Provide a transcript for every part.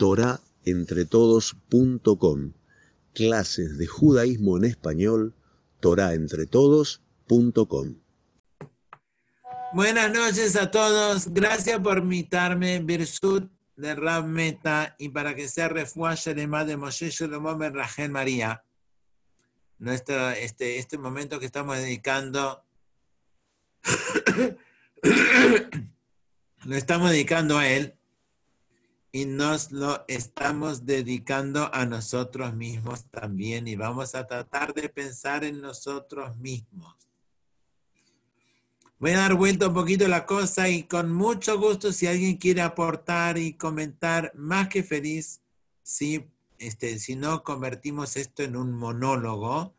torahentretodos.com. Clases de judaísmo en español, torahentretodos.com. Buenas noches a todos. Gracias por invitarme, Birsut de Rab Meta, y para que sea refuaje de de Moshe Shlomo Ben Rachel María. Nuestro, este, este momento que estamos dedicando, lo estamos dedicando a él y nos lo estamos dedicando a nosotros mismos también y vamos a tratar de pensar en nosotros mismos. Voy a dar vuelta un poquito la cosa y con mucho gusto si alguien quiere aportar y comentar, más que feliz, si, este, si no convertimos esto en un monólogo,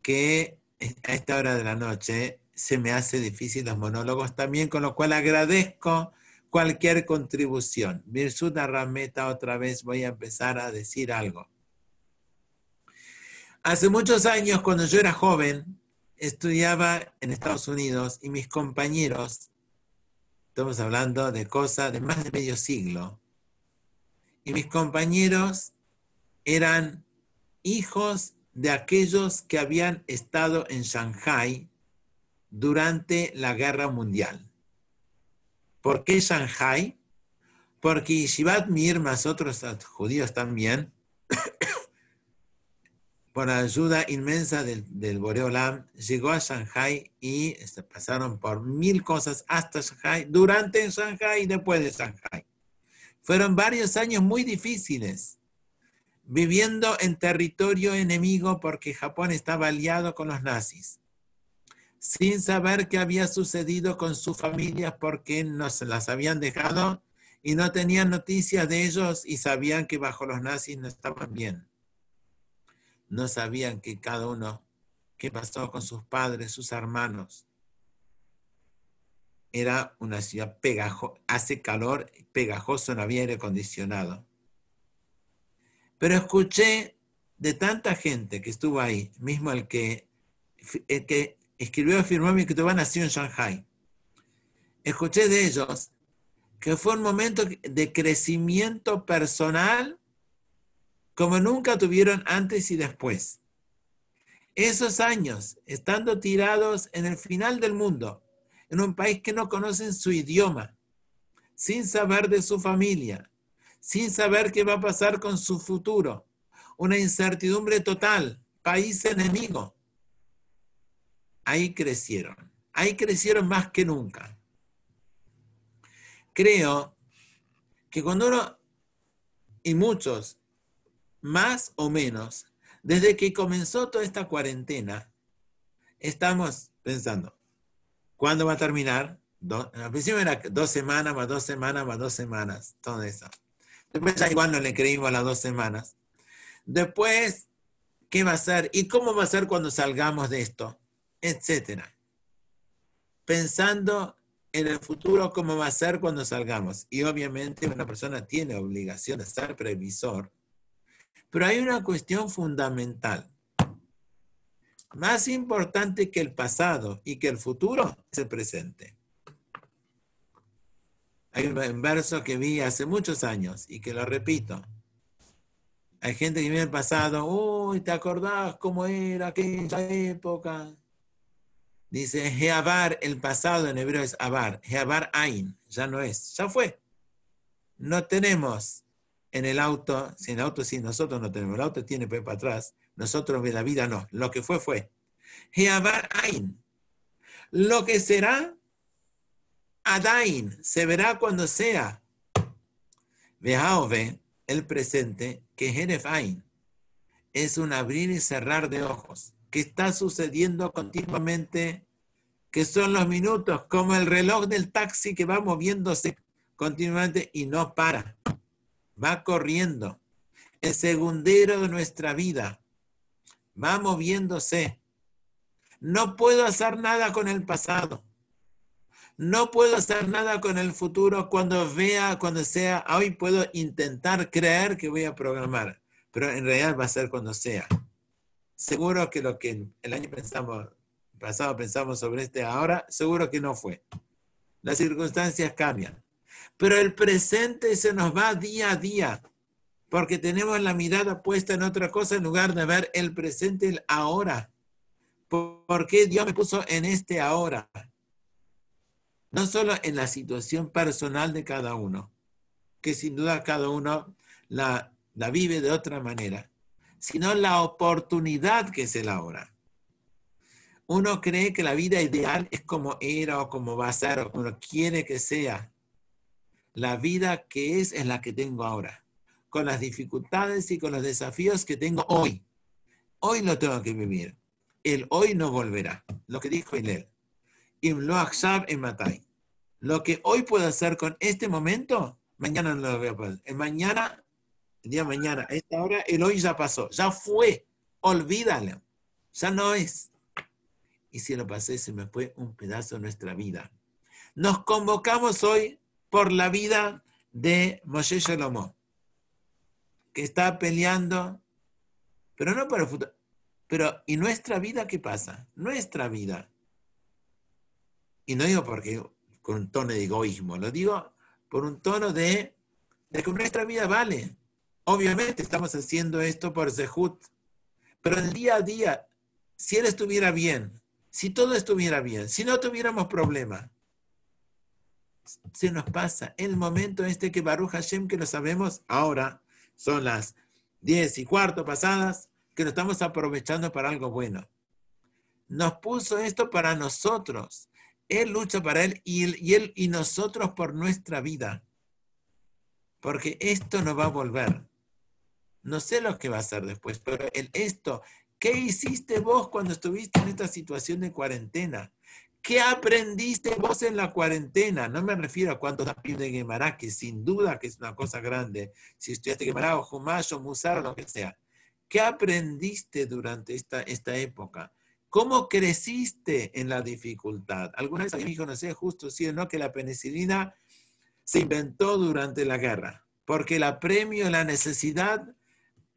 que a esta hora de la noche se me hace difícil los monólogos también, con lo cual agradezco cualquier contribución. Virsuda Rameta, otra vez voy a empezar a decir algo. Hace muchos años, cuando yo era joven, estudiaba en Estados Unidos y mis compañeros, estamos hablando de cosas de más de medio siglo, y mis compañeros eran hijos de aquellos que habían estado en Shanghai durante la guerra mundial. ¿Por qué Shanghai? Porque Yeshivat Mir, más otros judíos también, por ayuda inmensa del, del Boreolam, llegó a Shanghai y este, pasaron por mil cosas hasta Shanghai, durante Shanghai y después de Shanghai. Fueron varios años muy difíciles, viviendo en territorio enemigo porque Japón estaba aliado con los nazis, sin saber qué había sucedido con sus familias porque no se las habían dejado y no tenían noticias de ellos y sabían que bajo los nazis no estaban bien no sabían que cada uno, qué pasó con sus padres, sus hermanos. Era una ciudad pegajosa, hace calor, pegajoso, no había aire acondicionado. Pero escuché de tanta gente que estuvo ahí, mismo el que, el que escribió y firmó mi escritura nació en Shanghai. Escuché de ellos que fue un momento de crecimiento personal como nunca tuvieron antes y después. Esos años, estando tirados en el final del mundo, en un país que no conocen su idioma, sin saber de su familia, sin saber qué va a pasar con su futuro, una incertidumbre total, país enemigo. Ahí crecieron, ahí crecieron más que nunca. Creo que cuando uno, y muchos, más o menos, desde que comenzó toda esta cuarentena, estamos pensando, ¿cuándo va a terminar? al principio era dos semanas, más dos semanas, más dos semanas, todo eso. Después ya igual no le creímos las dos semanas. Después, ¿qué va a ser? ¿Y cómo va a ser cuando salgamos de esto? Etcétera. Pensando en el futuro, cómo va a ser cuando salgamos. Y obviamente una persona tiene obligación de ser previsor pero hay una cuestión fundamental. Más importante que el pasado y que el futuro es el presente. Hay un verso que vi hace muchos años y que lo repito. Hay gente que viene el pasado, uy, ¿te acordás cómo era aquella época? Dice, Jeabar, el pasado en hebreo es Abar, Jeabar Ain, ya no es, ya fue. No tenemos en el auto, si en el auto sí, nosotros no tenemos, el auto tiene para atrás, nosotros de la vida no, lo que fue fue. Ain. Lo que será, Adain, se verá cuando sea. Vejaove, el presente, que Ain, es un abrir y cerrar de ojos, que está sucediendo continuamente, que son los minutos, como el reloj del taxi que va moviéndose continuamente y no para va corriendo. El segundero de nuestra vida va moviéndose. No puedo hacer nada con el pasado. No puedo hacer nada con el futuro cuando vea, cuando sea. Hoy puedo intentar creer que voy a programar, pero en realidad va a ser cuando sea. Seguro que lo que el año pensamos, pasado pensamos sobre este ahora, seguro que no fue. Las circunstancias cambian. Pero el presente se nos va día a día. porque tenemos la mirada puesta en otra cosa en lugar de ver el presente, el ahora. ¿Por qué Dios me puso en este ahora? No solo en la situación personal de cada uno, que sin duda cada uno la, la vive de otra manera, sino la oportunidad que es el ahora. Uno cree que la vida ideal es como era o como va a ser o como quiere que sea. La vida que es es la que tengo ahora con las dificultades y con los desafíos que tengo hoy. Hoy lo tengo que vivir. El hoy no volverá. Lo que dijo Hillel. Lo que hoy puedo hacer con este momento, mañana no lo voy a poder. El mañana, el día mañana, a esta hora, el hoy ya pasó. Ya fue. Olvídalo. Ya no es. Y si lo pasé, se me fue un pedazo de nuestra vida. Nos convocamos hoy por la vida de Moshe Shalomo que está peleando, pero no para el futuro. Pero, ¿y nuestra vida qué pasa? Nuestra vida. Y no digo porque con un tono de egoísmo, lo digo por un tono de, de que nuestra vida vale. Obviamente estamos haciendo esto por Zehut, pero el día a día, si él estuviera bien, si todo estuviera bien, si no tuviéramos problema, se nos pasa el momento este que Baruch Hashem, que lo sabemos ahora, son las diez y cuarto pasadas, que nos estamos aprovechando para algo bueno. Nos puso esto para nosotros. Él lucha para él y, él y nosotros por nuestra vida. Porque esto no va a volver. No sé lo que va a hacer después, pero el esto, ¿qué hiciste vos cuando estuviste en esta situación de cuarentena? ¿Qué aprendiste vos en la cuarentena? No me refiero a cuántos tapis de Gemara, que sin duda que es una cosa grande. Si estudiaste Gemara o Jumash o Musar, lo que sea. ¿Qué aprendiste durante esta, esta época? ¿Cómo creciste en la dificultad? Alguna vez alguien dijo, no sé, justo sí o no, que la penicilina se inventó durante la guerra, porque el apremio, la necesidad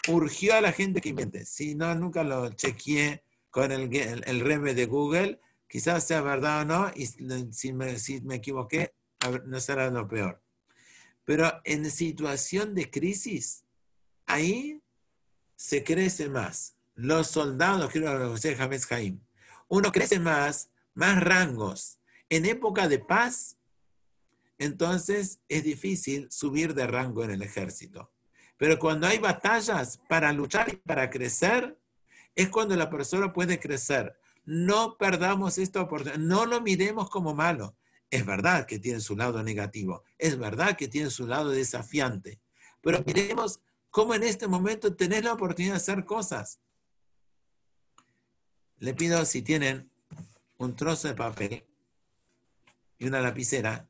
urgió a la gente que invente. Si no, nunca lo chequeé con el, el, el reme de Google, Quizás sea verdad o no, y si me, si me equivoqué, no será lo peor. Pero en situación de crisis, ahí se crece más. Los soldados, quiero decir James Jaim, uno crece más, más rangos. En época de paz, entonces es difícil subir de rango en el ejército. Pero cuando hay batallas para luchar y para crecer, es cuando la persona puede crecer no perdamos esta oportunidad, no lo miremos como malo. Es verdad que tiene su lado negativo, es verdad que tiene su lado desafiante, pero miremos cómo en este momento tenés la oportunidad de hacer cosas. Le pido si tienen un trozo de papel y una lapicera,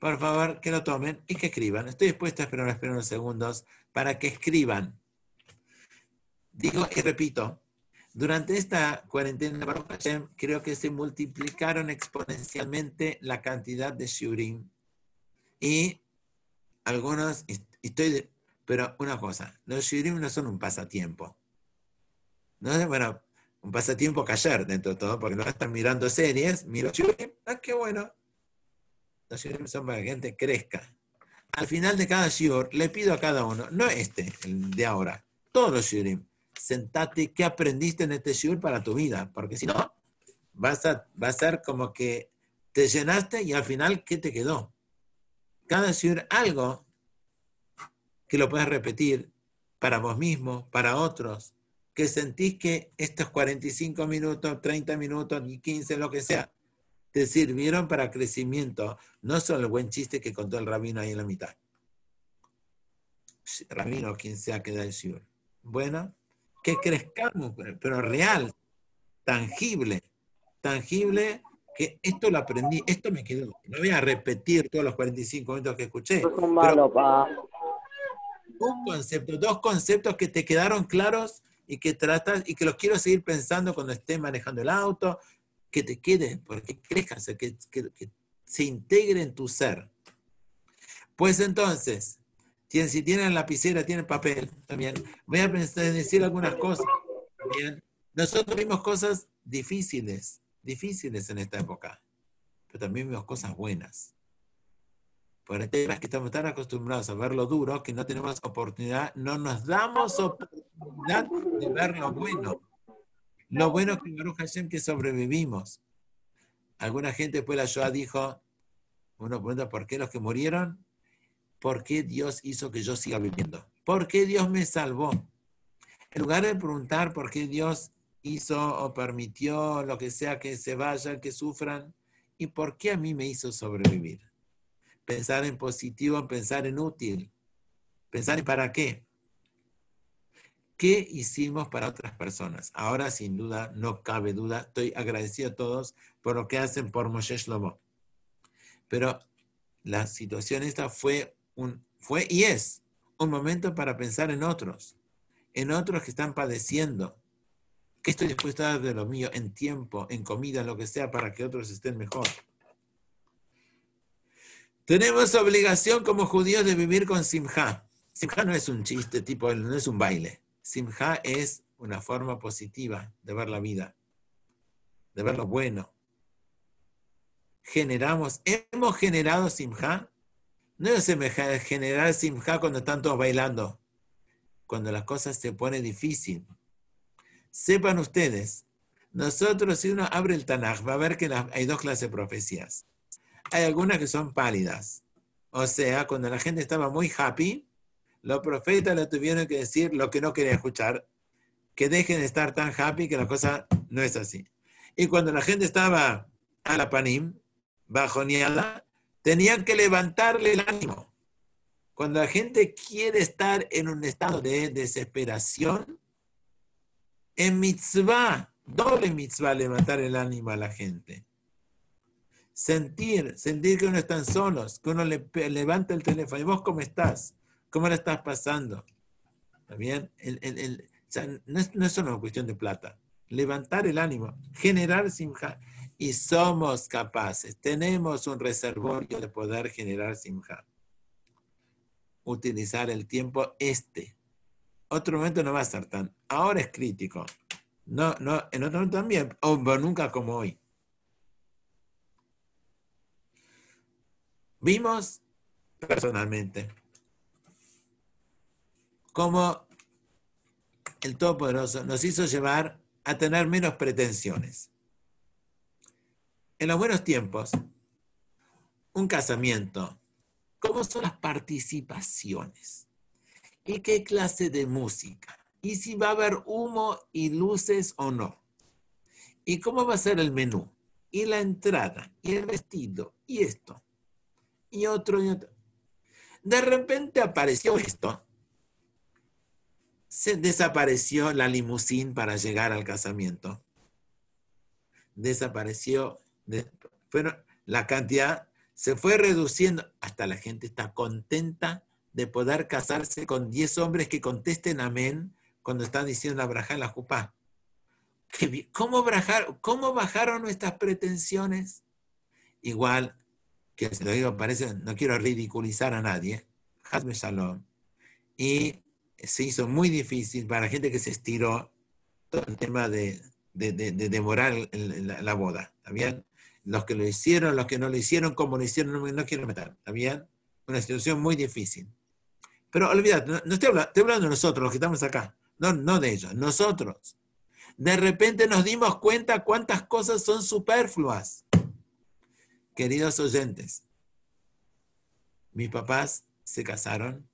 por favor que lo tomen y que escriban. Estoy dispuesto a esperar, a esperar unos segundos para que escriban. Digo y repito, durante esta cuarentena, creo que se multiplicaron exponencialmente la cantidad de shurim. Y algunos, estoy, pero una cosa, los shurim no son un pasatiempo. No bueno, un pasatiempo callar dentro de todo, porque no están mirando series, miro shurim, ah, qué bueno. Los shurim son para que la gente crezca. Al final de cada shiur, le pido a cada uno, no este, el de ahora, todos los shurim, sentate, ¿qué aprendiste en este shiur para tu vida? Porque si no, vas a, va a ser como que te llenaste y al final, ¿qué te quedó? Cada shiur, algo que lo puedes repetir para vos mismo, para otros, que sentís que estos 45 minutos, 30 minutos, y 15, lo que sea, te sirvieron para crecimiento, no solo el buen chiste que contó el rabino ahí en la mitad. Rabino, quien sea que da el shiur. Bueno, que crezcamos, pero real, tangible, tangible, que esto lo aprendí, esto me quedó. No voy a repetir todos los 45 minutos que escuché. Un concepto, dos conceptos que te quedaron claros y que tratas y que los quiero seguir pensando cuando esté manejando el auto, que te queden, porque crezcan, que, que, que se integre en tu ser. Pues entonces, si tienen lapicera, tienen papel también. Voy a decir algunas cosas también. Nosotros vimos cosas difíciles, difíciles en esta época, pero también vimos cosas buenas. Por el tema es que estamos tan acostumbrados a ver lo duro que no tenemos oportunidad, no nos damos oportunidad de ver lo bueno. Lo bueno que Baruch Hashem que sobrevivimos. Alguna gente después de la Shoah dijo, uno pregunta, ¿por qué los que murieron? ¿Por qué Dios hizo que yo siga viviendo? ¿Por qué Dios me salvó? En lugar de preguntar por qué Dios hizo o permitió lo que sea que se vayan, que sufran, ¿y por qué a mí me hizo sobrevivir? Pensar en positivo, pensar en útil, pensar en para qué. ¿Qué hicimos para otras personas? Ahora, sin duda, no cabe duda, estoy agradecido a todos por lo que hacen por Moshe Shlomo. Pero la situación esta fue, un, fue y es un momento para pensar en otros, en otros que están padeciendo. ¿Qué estoy dispuesto a dar de lo mío en tiempo, en comida, en lo que sea, para que otros estén mejor? Tenemos obligación como judíos de vivir con simja. Simja no es un chiste, tipo, no es un baile. Simja es una forma positiva de ver la vida, de ver lo bueno. Generamos, hemos generado simja. No es generar simja cuando están todos bailando, cuando las cosas se pone difícil. Sepan ustedes, nosotros si uno abre el Tanaj va a ver que hay dos clases de profecías. Hay algunas que son pálidas. O sea, cuando la gente estaba muy happy, los profetas le tuvieron que decir lo que no quería escuchar, que dejen de estar tan happy que la cosa no es así. Y cuando la gente estaba a la panim, bajoneada, tenían que levantarle el ánimo. Cuando la gente quiere estar en un estado de desesperación, en mitzvah, doble mitzvah levantar el ánimo a la gente. Sentir, sentir que uno están solos, que uno le, levanta el teléfono. ¿Y vos cómo estás? ¿Cómo la estás pasando? ¿Está no, es, no, es, solo una cuestión de plata. Levantar el ánimo, generar simja. Y somos capaces, tenemos un reservorio de poder generar simja. Utilizar el tiempo este. Otro momento no va a estar tan. Ahora es crítico. No, no, en otro momento también, o nunca como hoy. Vimos personalmente cómo el Todopoderoso nos hizo llevar a tener menos pretensiones. En los buenos tiempos, un casamiento, ¿cómo son las participaciones? ¿Y qué clase de música? ¿Y si va a haber humo y luces o no? ¿Y cómo va a ser el menú? ¿Y la entrada? ¿Y el vestido? ¿Y esto? ¿Y otro? Y otro? De repente apareció esto se desapareció la limusín para llegar al casamiento. Desapareció, la cantidad se fue reduciendo hasta la gente está contenta de poder casarse con 10 hombres que contesten amén cuando están diciendo la en la jupá. ¿Cómo, ¿Cómo bajaron nuestras pretensiones? Igual, que se lo digo, no quiero ridiculizar a nadie, Hazme Shalom. Y se hizo muy difícil para la gente que se estiró todo el tema de, demorar la, boda. ¿Está Los que lo hicieron, los que no lo hicieron, como lo hicieron, no, quiero meter. ¿Está bien? Una situación muy difícil. Pero olvídate, no, estoy, hablando, estoy, hablando, de nosotros, los que estamos acá. No, no de ellos, nosotros. De repente nos dimos cuenta cuántas cosas son superfluas. Queridos oyentes, mis papás se casaron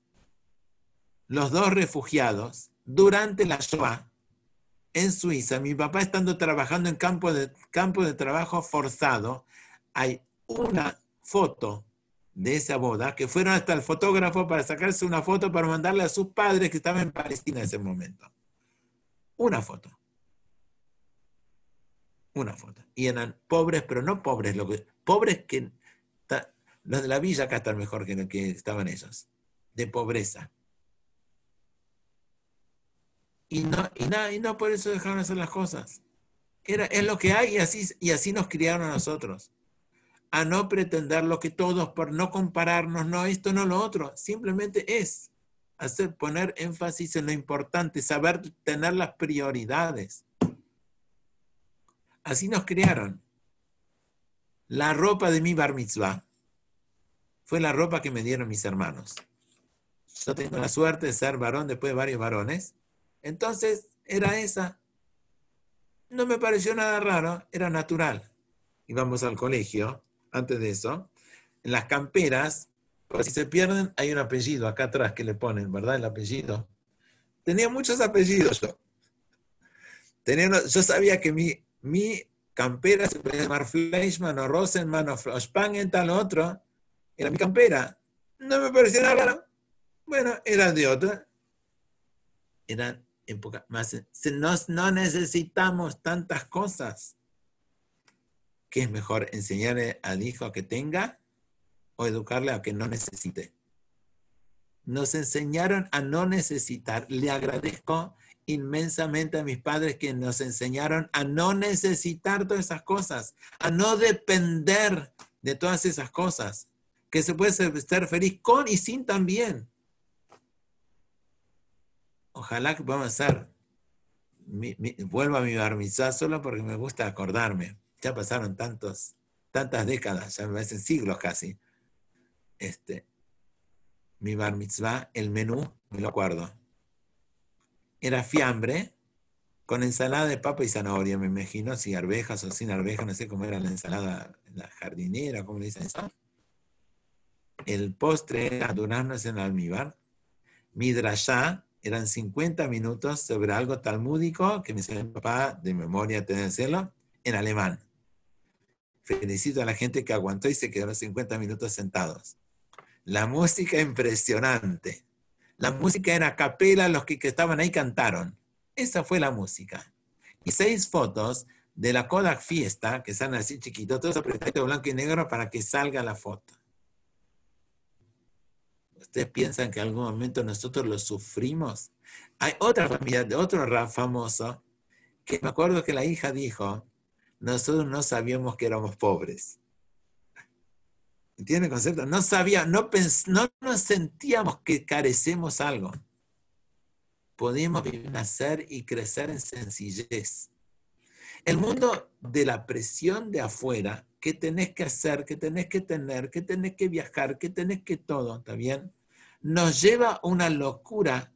los dos refugiados durante la Shoah en Suiza. Mi papá estando trabajando en campo de, campo de trabajo forzado, hay una foto de esa boda que fueron hasta el fotógrafo para sacarse una foto para mandarle a sus padres que estaban en Palestina en ese momento. Una foto. Una foto. Y eran pobres, pero no pobres, lo que, pobres que los de la villa acá están mejor que los que estaban ellos, de pobreza. Y no, y, nada, y no por eso dejaron de hacer las cosas. Era, es lo que hay y así, y así nos criaron a nosotros. A no pretender lo que todos, por no compararnos, no esto, no lo otro. Simplemente es hacer, poner énfasis en lo importante, saber tener las prioridades. Así nos criaron. La ropa de mi bar mitzvah fue la ropa que me dieron mis hermanos. Yo tengo la suerte de ser varón después de varios varones. Entonces, era esa. No me pareció nada raro, era natural. Íbamos al colegio, antes de eso, en las camperas, por si se pierden, hay un apellido acá atrás que le ponen, ¿verdad? El apellido. Tenía muchos apellidos yo. Tenía, yo sabía que mi, mi campera se podía llamar Fleischmann o Rosenmann o Spangen, tal otro. Era mi campera. No me parecía nada raro. Bueno, era de otra. Época más. no necesitamos tantas cosas. ¿Qué es mejor enseñarle al hijo que tenga o educarle a que no necesite? Nos enseñaron a no necesitar. Le agradezco inmensamente a mis padres que nos enseñaron a no necesitar todas esas cosas, a no depender de todas esas cosas, que se puede estar feliz con y sin también. Ojalá que podamos hacer, vuelvo a mi barmizá solo porque me gusta acordarme. Ya pasaron tantos, tantas décadas, ya me parecen siglos casi. Este, mi bar mitzvah, el menú, me lo acuerdo era fiambre con ensalada de papa y zanahoria, me imagino, si arvejas o sin arvejas, no sé cómo era la ensalada, la jardinera, ¿cómo le dicen eso? El postre era duraznos en almíbar. Midrashá eran 50 minutos sobre algo talmúdico que me enseñó mi papá de memoria, tenérselo, en alemán. Felicito a la gente que aguantó y se quedó 50 minutos sentados. La música impresionante. La música era capela, los que, estaban ahí cantaron. Esa fue la música. Y seis fotos de la Kodak Fiesta, que están así chiquitos, todos apretaditos blanco y negro para que salga la foto. ¿Ustedes piensan que en algún momento nosotros lo sufrimos? Hay otra familia, de otro rap famoso, que me acuerdo que la hija dijo, nosotros no sabíamos que éramos pobres. ¿Entienden el concepto? No sabía, no, no nos sentíamos que carecemos algo. Podíamos nacer y crecer en sencillez. El mundo de la presión de afuera, que tenés que hacer, que tenés que tener, que tenés que viajar, que tenés que todo, ¿está bien? Nos lleva a una locura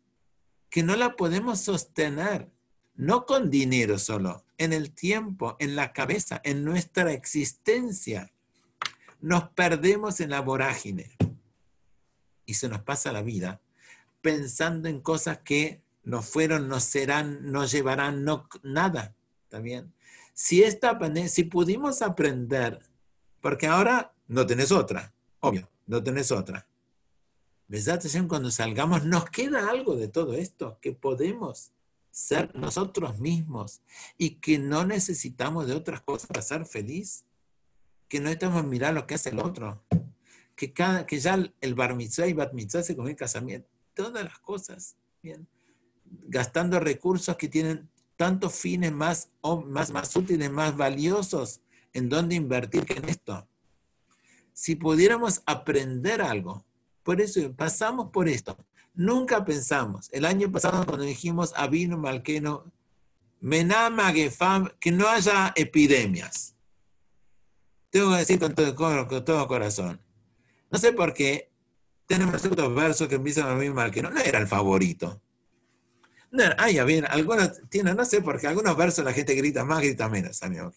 que no la podemos sostener, no con dinero solo, en el tiempo, en la cabeza, en nuestra existencia. Nos perdemos en la vorágine y se nos pasa la vida pensando en cosas que no fueron, no serán, no llevarán, no, nada. ¿Está Si, esta, si pudimos aprender, porque ahora no tenés otra, obvio, no tenés otra. Cuando salgamos, nos queda algo de todo esto, que podemos ser nosotros mismos y que no necesitamos de otras cosas para ser feliz que no estamos mirar lo que hace el otro, que, cada, que ya el bar mitzvah y bat mitzvah se el casamiento, todas las cosas, bien, gastando recursos que tienen tantos fines más, más, más útiles, más valiosos, en dónde invertir que en esto. Si pudiéramos aprender algo, por eso pasamos por esto. Nunca pensamos, el año pasado cuando dijimos a vino malqueno, menama que no haya epidemias. Tengo que decir con todo, corazón. No sé por qué tenemos ciertos versos que empiezan a mí mal, que no, era el favorito. No, ay, bien, algunos tienen, no sé por qué, algunos versos la gente grita más, grita menos, amigo.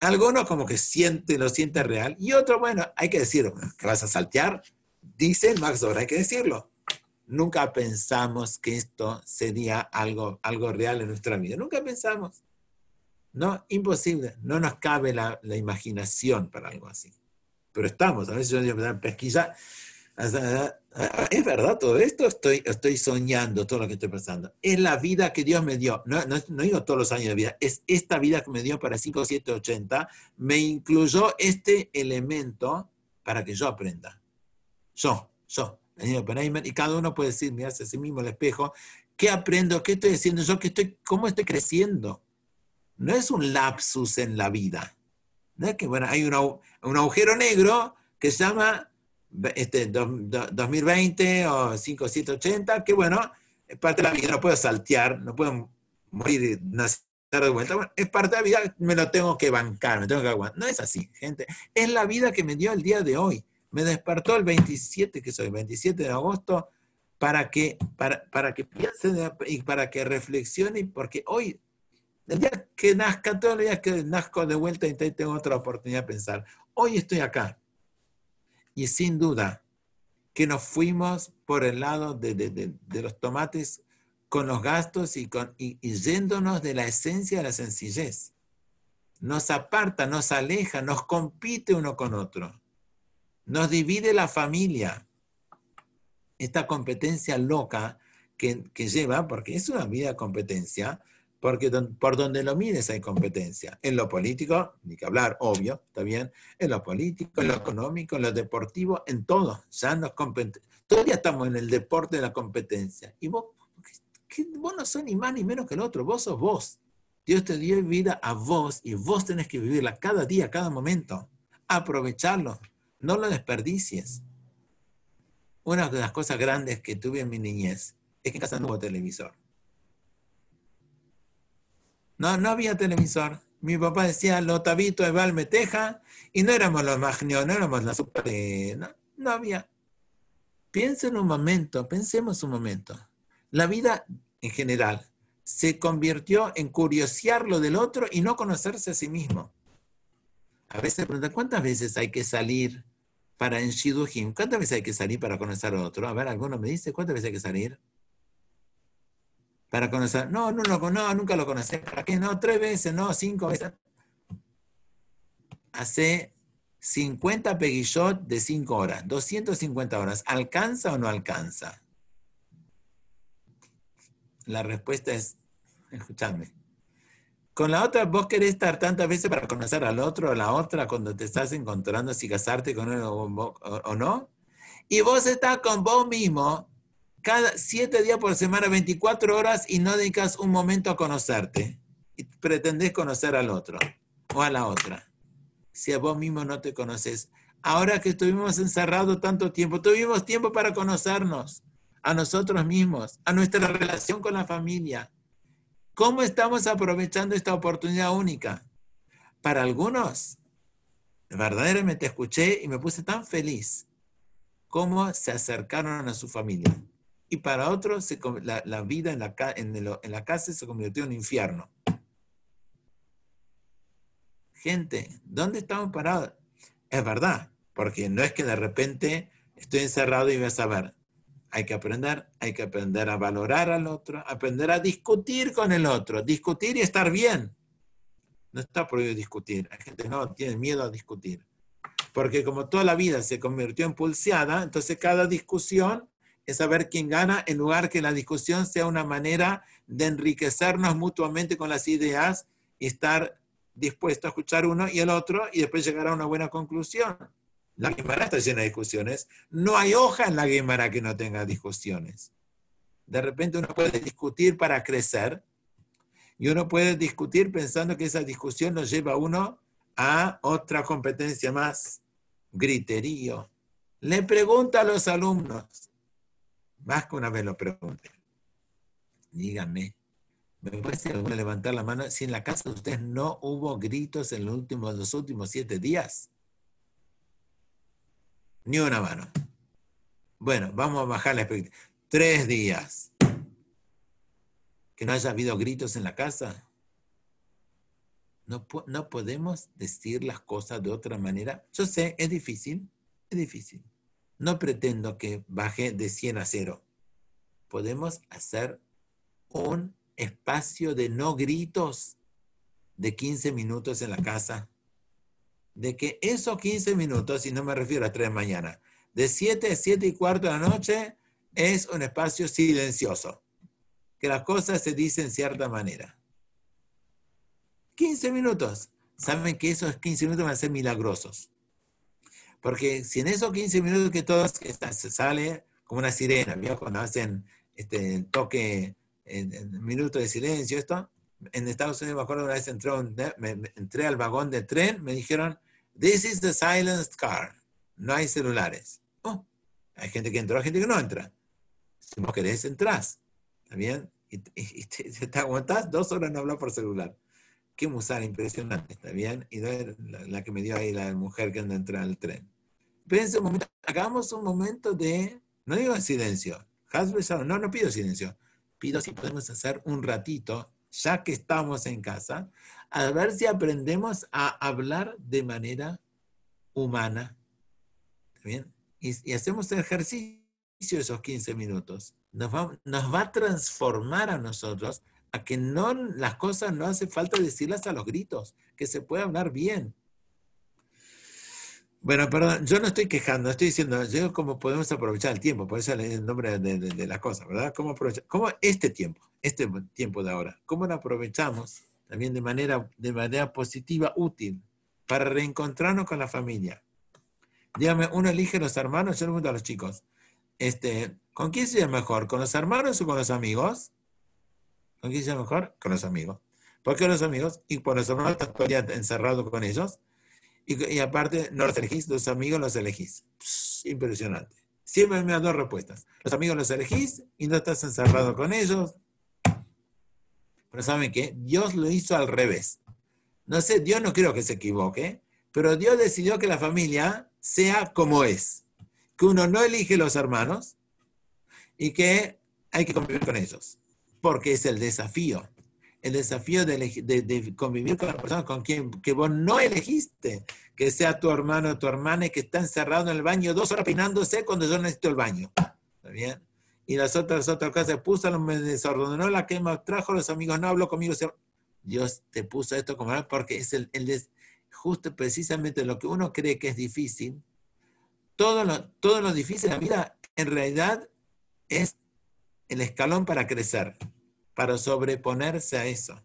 Algunos como que siente, lo siente real, y otros, bueno, hay que decirlo, vas a saltear, dice Max Dora, hay que decirlo. Nunca pensamos que esto sería algo, algo real en nuestra vida, nunca pensamos. No, imposible. No nos cabe la, imaginación para algo así. Pero estamos, a veces yo digo, pesquisa. ¿Es verdad todo esto? Estoy, estoy soñando todo lo que estoy pasando. Es la vida que Dios me dio. No, no, digo todos los años de vida. Es esta vida que me dio para 5, 7, 80. Me incluyó este elemento para que yo aprenda. Yo, yo. Y cada uno puede decir, mirarse a sí mismo al espejo. ¿Qué aprendo? ¿Qué estoy haciendo yo? ¿Qué estoy, ¿Cómo estoy creciendo? no es un lapsus en la vida. ¿no? Que bueno, hay un, agujero negro que se llama este, 2020 o 5780, que bueno, es parte de la vida, no puedo saltear, no puedo morir nacer de vuelta. Bueno, es parte de la vida, me lo tengo que bancar, me tengo que aguantar. No es así, gente. Es la vida que me dio el día de hoy. me despertó el 27, que soy, 27 de agosto, para que, para, para que piense y para que reflexione, porque hoy, el día que nazca, todos los días que nazco de vuelta y tengo otra oportunidad de pensar, hoy estoy acá. Y sin duda que nos fuimos por el lado de, de, de, los tomates con los gastos y, con, y, y yéndonos de la esencia de la sencillez. Nos aparta, nos aleja, nos compite uno con otro. Nos divide la familia. Esta competencia loca que, que lleva, porque es una vida de competencia, porque por donde lo mires hay competencia. En lo político, ni que hablar, obvio, está bien. En lo político, en lo económico, en lo deportivo, en todo. Ya nos Todavía estamos en el deporte de la competencia. Y vos, vos no sos ni más ni menos que el otro, vos sos vos. Dios te dio vida a vos y vos tenés que vivirla cada día, cada momento. Aprovecharlo, no lo desperdicies. Una de las cosas grandes que tuve en mi niñez es que en casa no hubo televisor. No, no había televisor. Mi papá decía, lo tabito de Valmeteja, y no éramos los magnios, no éramos la super... No, no había. Piensen un momento, pensemos un momento. La vida en general se convirtió en curiosear lo del otro y no conocerse a sí mismo. A veces preguntan, ¿cuántas veces hay que salir para en Shidujim? ¿Cuántas veces hay que salir para conocer a otro? A ver, ¿alguno me dice cuántas veces hay que salir? Para conocer. No, no, no, no, nunca lo conocí. ¿Para qué? No, tres veces, no, cinco veces. Hace 50 peguillot de 5 horas, 250 horas. ¿Alcanza o no alcanza? La respuesta es, escúchame. Con la otra, vos querés estar tantas veces para conocer al otro o la otra cuando te estás encontrando si casarte con él o, o no. Y vos estás con vos mismo cada siete días por semana, 24 horas y no dedicas un momento a conocerte y pretendés conocer al otro o a la otra. Si a vos mismo no te conoces. Ahora que estuvimos encerrados tanto tiempo, tuvimos tiempo para conocernos a nosotros mismos, a nuestra relación con la familia. ¿Cómo estamos aprovechando esta oportunidad única? Para algunos, verdaderamente escuché y me puse tan feliz cómo se acercaron a su familia y para otros la, vida en la, en, la casa se convirtió en un infierno. Gente, ¿dónde estamos parados? Es verdad, porque no es que de repente estoy encerrado y voy a saber. Hay que aprender, hay que aprender a valorar al otro, aprender a discutir con el otro, discutir y estar bien. No está prohibido discutir. Hay gente no tiene miedo a discutir. Porque como toda la vida se convirtió en pulseada, entonces cada discusión es saber quién gana, en lugar que la discusión sea una manera de enriquecernos mutuamente con las ideas y estar dispuesto a escuchar uno y el otro y después llegar a una buena conclusión. La Guimara está llena de discusiones. No hay hoja en la Guimara que no tenga discusiones. De repente uno puede discutir para crecer y uno puede discutir pensando que esa discusión nos lleva a uno a otra competencia más, griterío. Le pregunta a los alumnos, más que una vez lo pregunté. Díganme, ¿me puede levantar la mano si en la casa de ustedes no hubo gritos en los últimos, los últimos siete días? Ni una mano. Bueno, vamos a bajar la expectativa. Tres días. Que no haya habido gritos en la casa. No, no podemos decir las cosas de otra manera. Yo sé, es difícil, es difícil. No pretendo que baje de 100 a 0. Podemos hacer un espacio de no gritos de 15 minutos en la casa. De que esos 15 minutos, y no me refiero a 3 de mañana, de 7 a 7 y cuarto de la noche, es un espacio silencioso. Que las cosas se dicen en cierta manera. 15 minutos. Saben que esos 15 minutos van a ser milagrosos. Porque si en esos 15 minutos que todos se sale como una sirena, cuando hacen este, toque, minuto de silencio, esto, en Estados Unidos me acuerdo una vez entré, entré al vagón de tren, me dijeron, this is the silenced car, no hay celulares. Oh, hay gente que entró, hay gente que no entra. Si vos querés, entrás, ¿está bien? Y, te, aguantás dos horas no hablar por celular. Qué musar impresionante, ¿está bien? Y la, la, que me dio ahí la mujer que anda a entrar al tren. Pense un momento, hagamos un momento de, no digo silencio, no, no pido silencio, pido si podemos hacer un ratito, ya que estamos en casa, a ver si aprendemos a hablar de manera humana. ¿Bien? Y, hacemos el ejercicio esos 15 minutos. Nos va, nos va a transformar a nosotros a que no, las cosas no hace falta decirlas a los gritos, que se puede hablar bien. Bueno, perdón, yo no estoy quejando, estoy diciendo, yo cómo podemos aprovechar el tiempo, por eso es el nombre de, de, la cosa, ¿verdad? ¿Cómo aprovechar, cómo este tiempo, este tiempo de ahora, cómo lo aprovechamos también de manera, de manera positiva, útil, para reencontrarnos con la familia? Dígame, uno elige los hermanos, yo le pregunto a los chicos, este, ¿con quién se llama mejor? ¿Con los hermanos o con los amigos? ¿Con quién se mejor? Con los amigos. ¿Por qué los amigos? Y por los hermanos todo encerrado con ellos. Y, aparte, no los elegís, los amigos los elegís. impresionante. Siempre me dan dos respuestas. Los amigos los elegís y no estás encerrado con ellos. Pero ¿saben qué? Dios lo hizo al revés. No sé, Dios no creo que se equivoque, pero Dios decidió que la familia sea como es. Que uno no elige los hermanos y que hay que convivir con ellos porque es el desafío. El desafío de, convivir con la persona con quien que vos no elegiste, que sea tu hermano o tu hermana y que está encerrado en el baño dos horas peinándose cuando yo necesito el baño. ¿Está bien? Y las otras otras cosas, puso, me desordenó la quema, trajo los amigos, no habló conmigo. Dios te puso esto como porque es el, justo precisamente lo que uno cree que es difícil. Todo lo, todo lo difícil en la vida en realidad es el escalón para crecer para sobreponerse a eso.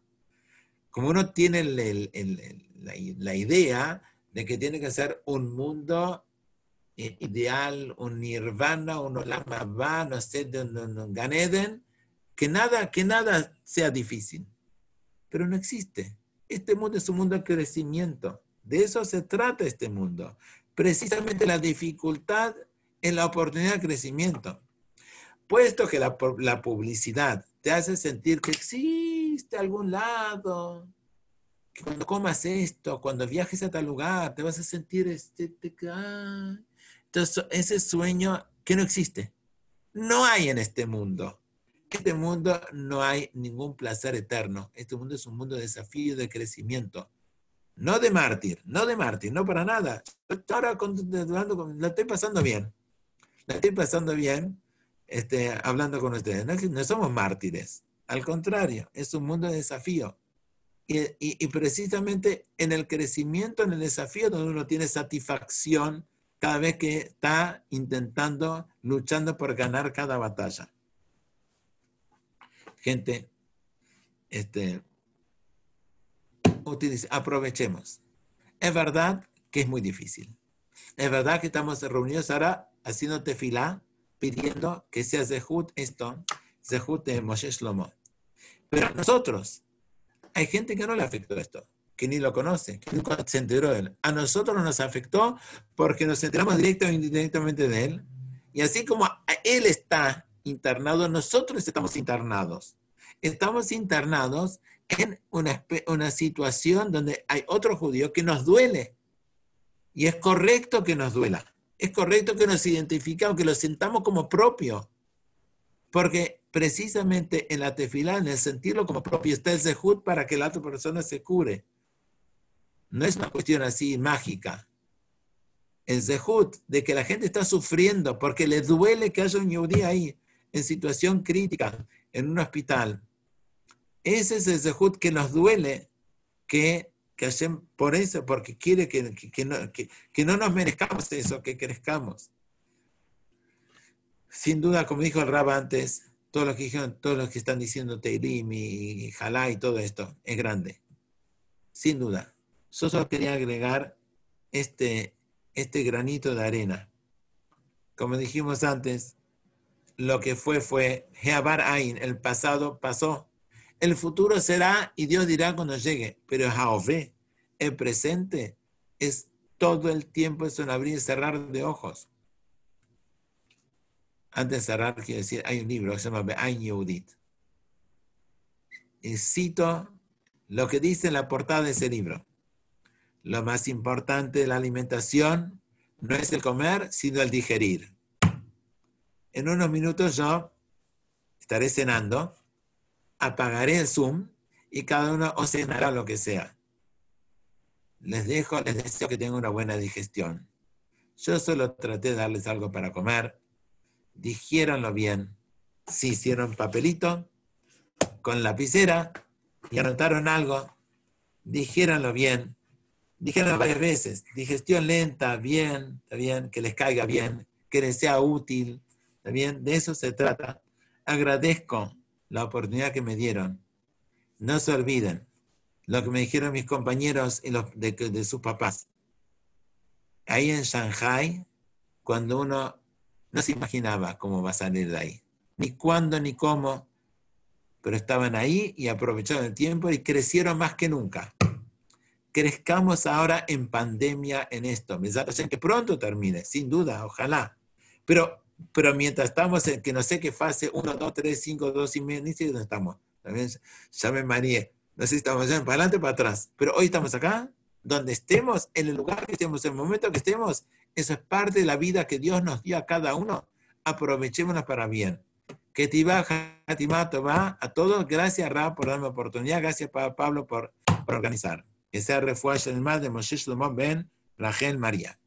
Como uno tiene la, idea de que tiene que ser un mundo ideal, un nirvana, un lama no sé, un, ganeden, que nada, que nada sea difícil. Pero no existe. Este mundo es un mundo de crecimiento. De eso se trata este mundo. Precisamente la dificultad es la oportunidad de crecimiento. Puesto que la publicidad te hace sentir que existe algún lado, que cuando comas esto, cuando viajes a tal lugar, te vas a sentir este, entonces ese sueño que no existe, no hay en este mundo. En este mundo no hay ningún placer eterno. Este mundo es un mundo de desafío, de crecimiento. No de mártir, no de mártir, no para nada. Ahora la estoy pasando bien. La estoy pasando bien este, hablando con ustedes. No, somos mártires, al contrario, es un mundo de desafío. Y, precisamente en el crecimiento, en el desafío, donde uno tiene satisfacción cada vez que está intentando, luchando por ganar cada batalla. Gente, este, aprovechemos. Es verdad que es muy difícil. Es verdad que estamos reunidos ahora haciendo tefilá pidiendo que sea Zehut esto, Zehut de Moshe Shlomo. Pero nosotros, hay gente que no le afectó esto, que ni lo conoce, que nunca se enteró de él. A nosotros nos afectó porque nos enteramos directo o indirectamente de él. Y así como él está internado, nosotros estamos internados. Estamos internados en una, una situación donde hay otro judío que nos duele. Y es correcto que nos duela es correcto que nos identificamos, que lo sintamos como propio. Porque precisamente en la tefilá, en el sentirlo como propio, está el zehut para que la otra persona se cure. No es una cuestión así mágica. El zehut de que la gente está sufriendo porque le duele que haya un yudí ahí en situación crítica, en un hospital. Ese es el zehut que nos duele que que hacen por eso, porque quiere que, que, no, que, no, nos merezcamos eso, que crezcamos. Sin duda, como dijo el Rab antes, todos los que todos los que están diciendo Teirim y Jalá y todo esto, es grande. Sin duda. Yo solo quería agregar este, este granito de arena. Como dijimos antes, lo que fue fue Jeabar Ain, el pasado pasó, el futuro será y Dios dirá cuando llegue, pero Jaové, el presente, es todo el tiempo es un abrir y cerrar de ojos. Antes de cerrar, quiero decir, hay un libro que se llama Be'ain Yehudit. Y cito lo que dice en la portada de ese libro. Lo más importante de la alimentación no es el comer, sino el digerir. En unos minutos yo estaré cenando, apagaré el Zoom y cada uno os cenará lo que sea. Les dejo, les deseo que tengan una buena digestión. Yo solo traté de darles algo para comer. Digiéronlo bien. Si hicieron papelito con lapicera y anotaron algo, dijéronlo bien. Dijeron varias veces, digestión lenta, bien, bien, que les caiga bien, que les sea útil, está de eso se trata. Agradezco la oportunidad que me dieron. No se olviden lo que me dijeron mis compañeros y los de, de sus papás. Ahí en Shanghai, cuando uno no se imaginaba cómo va a salir de ahí, ni cuándo ni cómo, pero estaban ahí y aprovecharon el tiempo y crecieron más que nunca. Crezcamos ahora en pandemia en esto. Me que pronto termine, sin duda, ojalá. Pero, pero mientras estamos en que no sé qué fase, 1, 2, 3, 5, 2 y medio, ni sé dónde estamos. También ya me mareé. No sé si estamos para adelante o para atrás. Pero hoy estamos acá, donde estemos, en el lugar que estemos, en el momento que estemos. Eso es parte de la vida que Dios nos dio a cada uno. Aprovechémonos para bien. Que te baja, va a todos. Gracias, Ra, por darme oportunidad. Gracias, Pablo, por, por organizar. Que sea refuerzo en el mar de Moshe Shlomo Ben Rachel María.